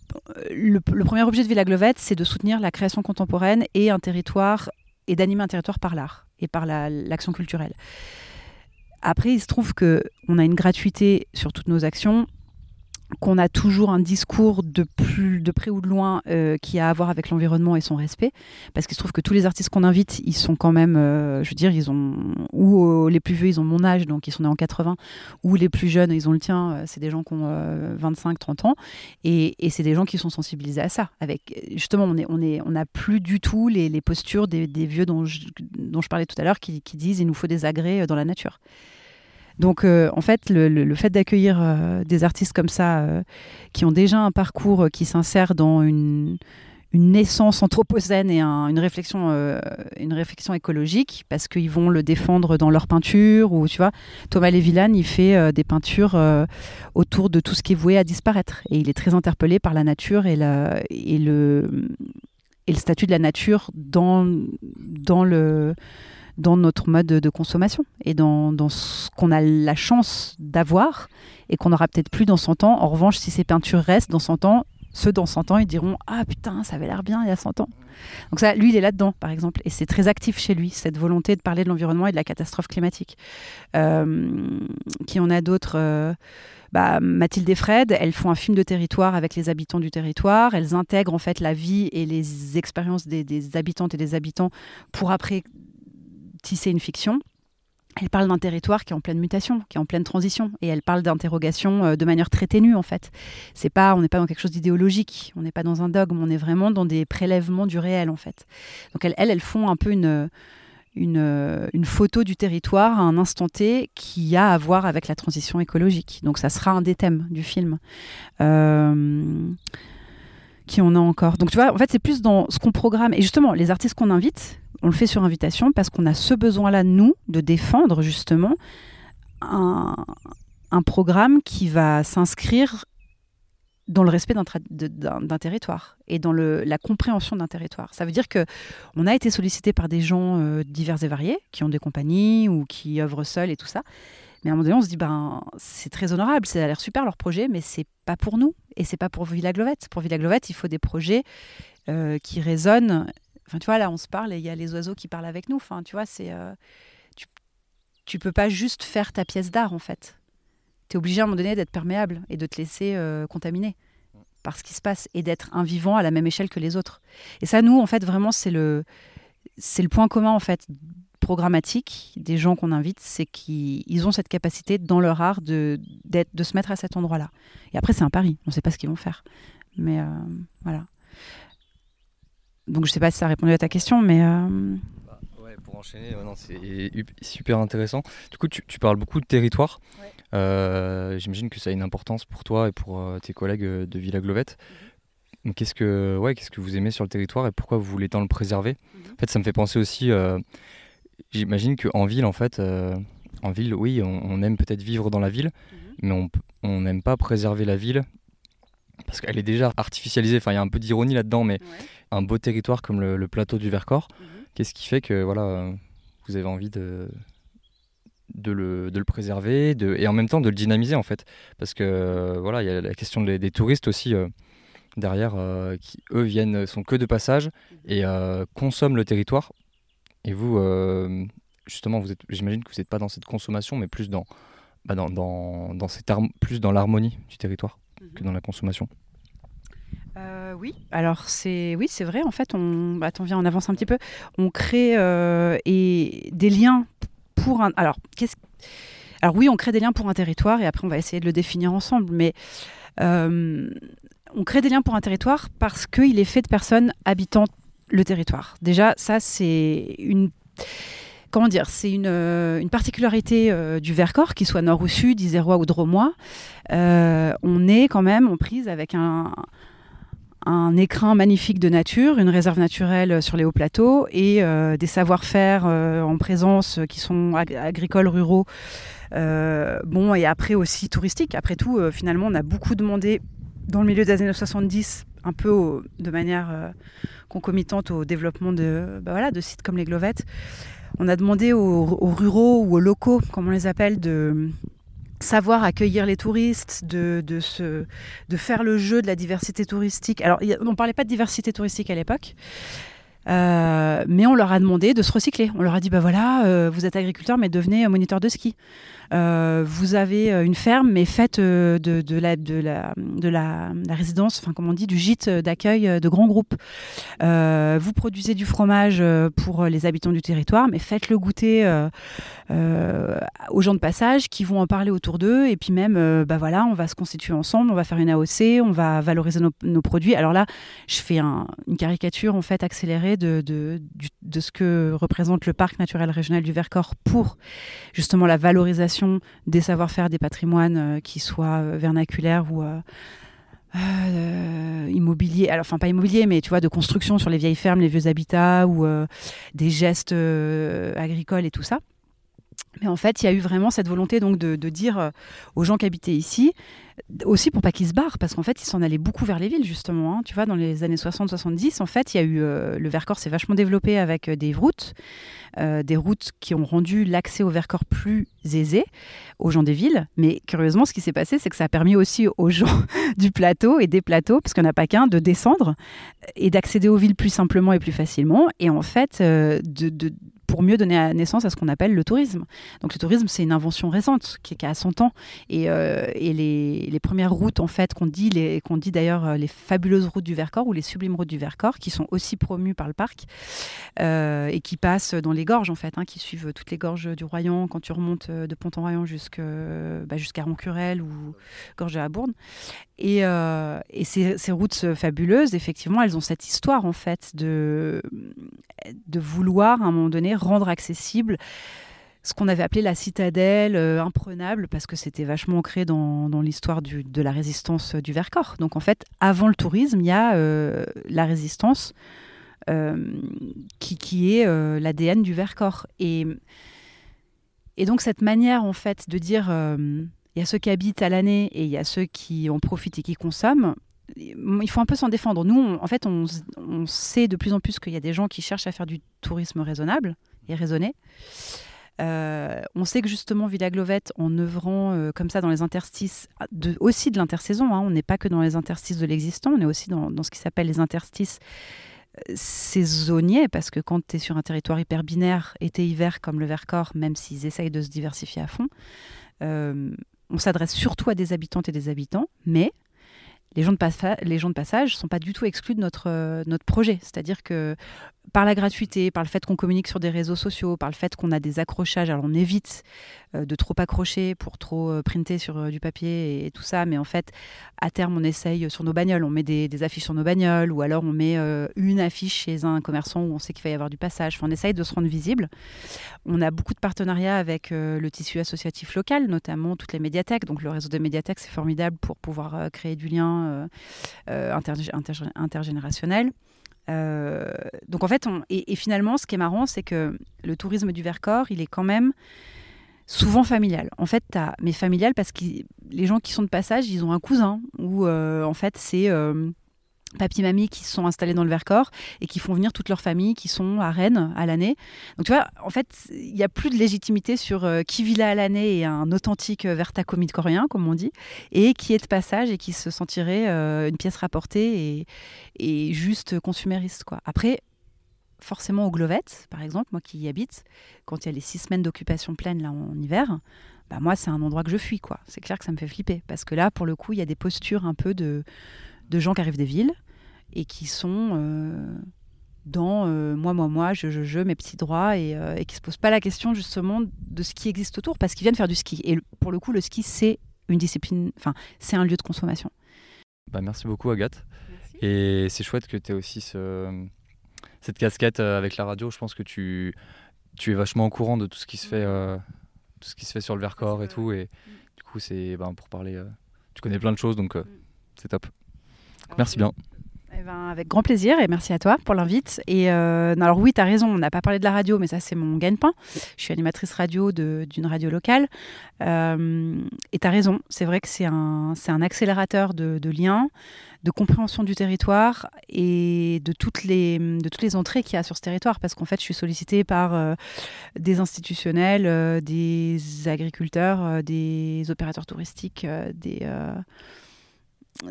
Le, premier objet de Villa Glovette, c'est de soutenir la création contemporaine et un territoire et d'animer un territoire par l'art et par l'action culturelle. Après, il se trouve que on a une gratuité sur toutes nos actions qu'on a toujours un discours de plus de près ou de loin euh, qui a à voir avec l'environnement et son respect. Parce qu'il se trouve que tous les artistes qu'on invite ils sont quand même euh, je veux dire ils ont ou les plus vieux ils ont mon âge donc ils sont nés en 80 ou les plus jeunes ils ont le tien euh, c'est des gens qui ont 25 30 ans. Et, c'est des gens qui sont sensibilisés à ça. Avec justement on on est on n'a plus du tout les, postures des, vieux dont je, dont je parlais tout à l'heure qui, qui disent il nous faut des agrès dans la nature donc, euh, en fait, le, fait d'accueillir euh, des artistes comme ça, euh, qui ont déjà un parcours qui s'insère dans une, naissance anthropocène et une, réflexion, une réflexion écologique, parce qu'ils vont le défendre dans leur peinture, ou tu vois, Thomas Lévillane, il fait des peintures autour de tout ce qui est voué à disparaître. Et il est très interpellé par la nature et, la, et, le, et le statut de la nature dans le dans notre mode de consommation et dans, dans ce qu'on a la chance d'avoir et qu'on n'aura peut-être plus dans 100 ans. En revanche, si ces peintures restent dans 100 ans, Ceux dans 100 ans, ils diront Ah putain, ça avait l'air bien il y a 100 ans. Donc, ça, lui, il est là-dedans, par exemple. Et c'est très actif chez lui, cette volonté de parler de l'environnement et de la catastrophe climatique. Euh, qui en a d'autres euh, bah, Mathilde et Fred, elles font un film de territoire avec les habitants du territoire. Elles intègrent en fait la vie et les expériences des, des habitantes et des habitants pour après tisser une fiction. Elle parle d'un territoire qui est en pleine mutation, qui est en pleine transition, et elle parle d'interrogation euh, de manière très ténue en fait. C'est pas, on n'est pas dans quelque chose d'idéologique, on n'est pas dans un dogme, on est vraiment dans des prélèvements du réel en fait. Donc elles, elles, font un peu une, une, une, photo du territoire à un instant T qui a à voir avec la transition écologique. Donc ça sera un des thèmes du film. Euh, qui on a encore. Donc tu vois, en fait c'est plus dans ce qu'on programme et justement les artistes qu'on invite on le fait sur invitation parce qu'on a ce besoin-là, nous, de défendre justement un, programme qui va s'inscrire dans le respect d'un territoire et dans la compréhension d'un territoire. Ça veut dire que on a été sollicité par des gens euh, divers et variés, qui ont des compagnies ou qui œuvrent seuls et tout ça. Mais à un moment donné, on se dit, ben, c'est très honorable, ça a l'air super leur projet, mais c'est pas pour nous et c'est pas pour Villa Glovette. Pour Villa Glovette, il faut des projets euh, qui résonnent Enfin, tu vois, là, on se parle et il y a les oiseaux qui parlent avec nous. Enfin, tu vois, c'est. Euh, tu, peux pas juste faire ta pièce d'art, en fait. Tu es obligé à un moment donné d'être perméable et de te laisser euh, contaminer par ce qui se passe et d'être un vivant à la même échelle que les autres. Et ça, nous, en fait, vraiment, c'est le, c'est le point commun, en fait, programmatique des gens qu'on invite, c'est qu'ils ont cette capacité dans leur art de, de se mettre à cet endroit-là. Et après, c'est un pari. On ne sait pas ce qu'ils vont faire. Mais euh, voilà. Donc je sais pas si ça a répondu à ta question, mais... Euh, bah, ouais, pour enchaîner, c'est super intéressant. Du coup, tu, parles beaucoup de territoire. Euh, j'imagine que ça a une importance pour toi et pour euh, tes collègues de Villa Glovette. Mhm. Qu'est-ce que, ouais, qu'est-ce que vous aimez sur le territoire et pourquoi vous voulez tant le préserver? Mhm. En fait, ça me fait penser aussi. J'imagine qu'en ville, en fait, en ville, oui, on, aime peut-être vivre dans la ville, mhm. mais on n'aime pas préserver la ville parce qu'elle est déjà artificialisée. Enfin, il y a un peu d'ironie là-dedans, mais un beau territoire comme le, plateau du Vercors, mhm. qu'est-ce qui fait que voilà, vous avez envie de, de, le, de le préserver de, et en même temps de le dynamiser en fait? Parce que voilà, il y a la question des, touristes aussi. Euh, derrière, euh, qui eux viennent, sont que de passage mhm. et euh, consomment le territoire. Et vous, justement, vous êtes, j'imagine que vous n'êtes pas dans cette consommation, mais plus dans, bah dans, dans, dans cette plus dans l'harmonie du territoire que dans la consommation. Euh, oui, alors c'est oui, c'est vrai. En fait, on attends, viens, on avance un petit peu. On crée euh, et des liens pour un. Alors qu'est-ce Alors oui, on crée des liens pour un territoire et après on va essayer de le définir ensemble. Mais euh, on crée des liens pour un territoire parce qu'il est fait de personnes habitant le territoire. Déjà, ça c'est une comment dire, c'est une, euh, particularité euh, du Vercors, qu'il soit nord ou sud, isérois ou dromois. Euh, on est quand même en prise avec un, écrin magnifique de nature, une réserve naturelle sur les hauts plateaux et des savoir-faire en présence qui sont agricoles, ruraux. bon, et après aussi touristiques. Après tout, finalement, on a beaucoup demandé dans le milieu des années 70, un peu de manière concomitante au développement bah de sites comme les Glovettes, on a demandé aux, ruraux ou aux locaux, comme on les appelle, de savoir accueillir les touristes, de, faire le jeu de la diversité touristique. Alors, on ne parlait pas de diversité touristique à l'époque. Euh, mais on leur a demandé de se recycler. On leur a dit, bah voilà, euh, vous êtes agriculteur, mais devenez moniteur de ski. Euh, vous avez euh, une ferme, mais faites euh, de, la, de, la, de la, résidence, enfin, comme on dit, du gîte d'accueil de grands groupes. vous produisez du fromage pour les habitants du territoire, mais faites-le goûter aux gens de passage qui vont en parler autour d'eux. Et puis même, bah voilà, on va se constituer ensemble, on va faire une AOC, on va valoriser nos, produits. Alors là, je fais une caricature en fait accélérée de ce que représente le parc naturel régional du Vercors pour justement la valorisation des savoir-faire, des patrimoines euh, qui soient euh, vernaculaires ou euh, immobiliers, alors enfin pas immobilier, mais tu vois, de construction sur les vieilles fermes, les vieux habitats ou des gestes agricoles et tout ça. Mais en fait, il y a eu vraiment cette volonté donc de, dire aux gens qui habitaient ici, aussi pour pas qu'ils se barrent, parce qu'en fait, ils s'en allaient beaucoup vers les villes, justement. Hein. Tu vois, dans les années 60-70, en fait, il y a eu. Euh, le Vercors s'est vachement développé avec euh, des routes, des routes qui ont rendu l'accès au Vercors plus aisé aux gens des villes. Mais curieusement, ce qui s'est passé, c'est que ça a permis aussi aux gens du plateau et des plateaux, parce qu'il n'y en a pas qu'un, de descendre et d'accéder aux villes plus simplement et plus facilement. Et en fait, de pour mieux donner naissance à ce qu'on appelle le tourisme. Donc le tourisme, c'est une invention récente qui, qui a 100 ans. Et, euh, les, premières routes, en fait, qu'on dit, dit d'ailleurs euh, les fabuleuses routes du Vercors ou les sublimes routes du Vercors, qui sont aussi promues par le parc euh, et qui passent dans les gorges, en fait, hein, qui suivent toutes les gorges du Royan quand tu remontes de Pont-en-Royan bah, jusqu'à Roncurel ou gorge de la Bourne. Et, ces, routes fabuleuses, effectivement, elles ont cette histoire, en fait, de vouloir, à un moment donné, rendre accessible ce qu'on avait appelé la citadelle euh, imprenable, parce que c'était vachement ancré dans, l'histoire de la résistance du Vercors. Donc en fait, avant le tourisme, il y a euh, la résistance euh, qui, qui, est l'ADN du Vercors. Et, et donc cette manière en fait de dire, il y a ceux qui habitent à l'année et il y a ceux qui en profitent et qui consomment, il faut un peu s'en défendre. Nous, en fait, on, sait de plus en plus qu'il y a des gens qui cherchent à faire du tourisme raisonnable et raisonné. Euh, on sait que justement Villa Glovette, en œuvrant euh, comme ça dans les interstices, de, aussi de l'intersaison, hein, on n'est pas que dans les interstices de l'existant, on est aussi dans, ce qui s'appelle les interstices euh, saisonniers, parce que quand tu es sur un territoire hyper binaire, été-hiver comme le Vercors, même s'ils essayent de se diversifier à fond, on s'adresse surtout à des habitantes et des habitants, mais les gens de, les gens de passage ne sont pas du tout exclus de notre projet. C'est-à-dire que par la gratuité, par le fait qu'on communique sur des réseaux sociaux, par le fait qu'on a des accrochages, alors on évite euh, de trop accrocher pour trop euh, printer sur du papier et, tout ça, mais en fait, à terme, on essaye sur nos bagnoles, on met des, affiches sur nos bagnoles, ou alors on met une affiche chez un commerçant où on sait qu'il va y avoir du passage. on essaye de se rendre visible. On a beaucoup de partenariats avec le tissu associatif local, notamment toutes les médiathèques. Donc le réseau des médiathèques, c'est formidable pour pouvoir créer du lien euh, euh, intergénérationnel. Euh, donc en fait, et, finalement, ce qui est marrant, c'est que le tourisme du Vercors, il est quand même souvent familial. En fait, as, mais familial parce que les gens qui sont de passage, ils ont un cousin ou en fait c'est papy mamie qui se sont installés dans le Vercors et qui font venir toute leur famille qui sont à Rennes à l'année. Donc tu vois, en fait, il n'y a plus de légitimité sur euh, qui vit là à l'année et un authentique euh, vertacomite coréen, comme on dit, et qui est de passage et qui se sentirait euh, une pièce rapportée et, juste consumériste. Quoi. Après, forcément au Glovette, par exemple, moi qui y habite, quand il y a les six semaines d'occupation pleine là en hiver, bah moi c'est un endroit que je fuis quoi. C'est clair que ça me fait flipper parce que là pour le coup il y a des postures un peu de de gens qui arrivent des villes et qui sont euh, dans euh, moi, moi, moi, je, je, je, mes petits droits et, euh, et qui se posent pas la question justement de ce qui existe autour parce qu'ils viennent faire du ski. Et pour le coup, le ski, c'est une discipline, enfin, c'est un lieu de consommation. Bah, merci beaucoup, Agathe. Et c'est chouette que tu aies aussi ce, cette casquette avec la radio. Je pense que tu, tu es vachement au courant de tout ce qui se fait, tout ce qui se fait sur le Vercors et tout. Et du coup, c'est ben, pour parler. tu connais plein de choses, donc mm. c'est top. Merci bien. Eh ben, avec grand plaisir et merci à toi pour l'invite. Et euh, alors oui, tu as raison, on n'a pas parlé de la radio, mais ça c'est mon gagne-pain. Je suis animatrice radio d'une radio locale. Euh, et tu as raison, c'est vrai que c'est un, un accélérateur de, liens, de compréhension du territoire et de toutes les, de toutes les entrées qu'il y a sur ce territoire. Parce qu'en fait, je suis sollicitée par euh, des institutionnels, des agriculteurs, des opérateurs touristiques, des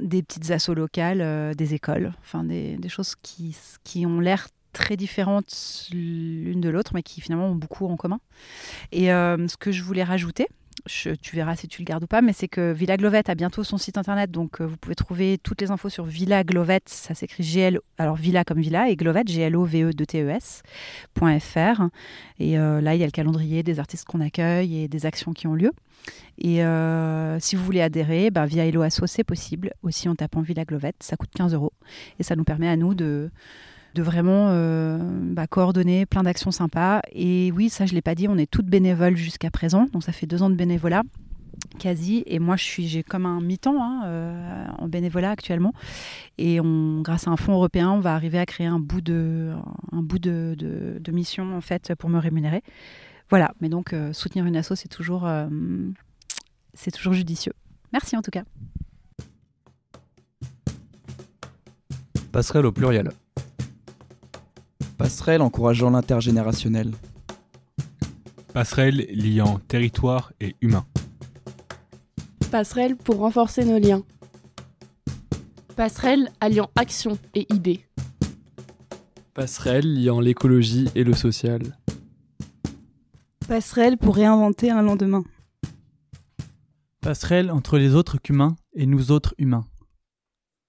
des petites assos locales, euh, des écoles, enfin des, choses qui, qui ont l'air très différentes l'une de l'autre, mais qui finalement ont beaucoup en commun. Et euh, ce que je voulais rajouter, tu verras si tu le gardes ou pas, mais c'est que Villa Glovette a bientôt son site internet, donc euh, vous pouvette trouver toutes les infos sur Villa Glovette, ça s'écrit GL, alors Villa comme Villa, et Glovette, G-L-O-V-E-T-E-S.fr. Et là, il y a le calendrier des artistes qu'on accueille et des actions qui ont lieu. Et euh, si vous voulez adhérer, ben, via Hello Asso, c'est possible, aussi en tapant Villa Glovette. Ça coûte 15 euros. Et ça nous permet à nous de, de vraiment euh, bah, coordonner plein d'actions sympas. Et oui, ça, je ne l'ai pas dit, on est toutes bénévoles jusqu'à présent. Donc ça fait deux ans de bénévolat quasi et moi je suis j'ai comme un mi-temps hein, euh, en bénévolat actuellement et on grâce à un fonds européen on va arriver à créer un bout de mission en fait pour me rémunérer Voilà, mais donc soutenir une asso, c'est toujours, c'est toujours judicieux. Merci en tout cas. Passerelle au pluriel. Passerelle encourageant l'intergénérationnel. Passerelle liant territoire et humain. Passerelle pour renforcer nos liens. Passerelle alliant action et idées. Passerelle liant l'écologie et le social. Passerelle pour réinventer un lendemain. Passerelle entre les autres humains et nous autres humains.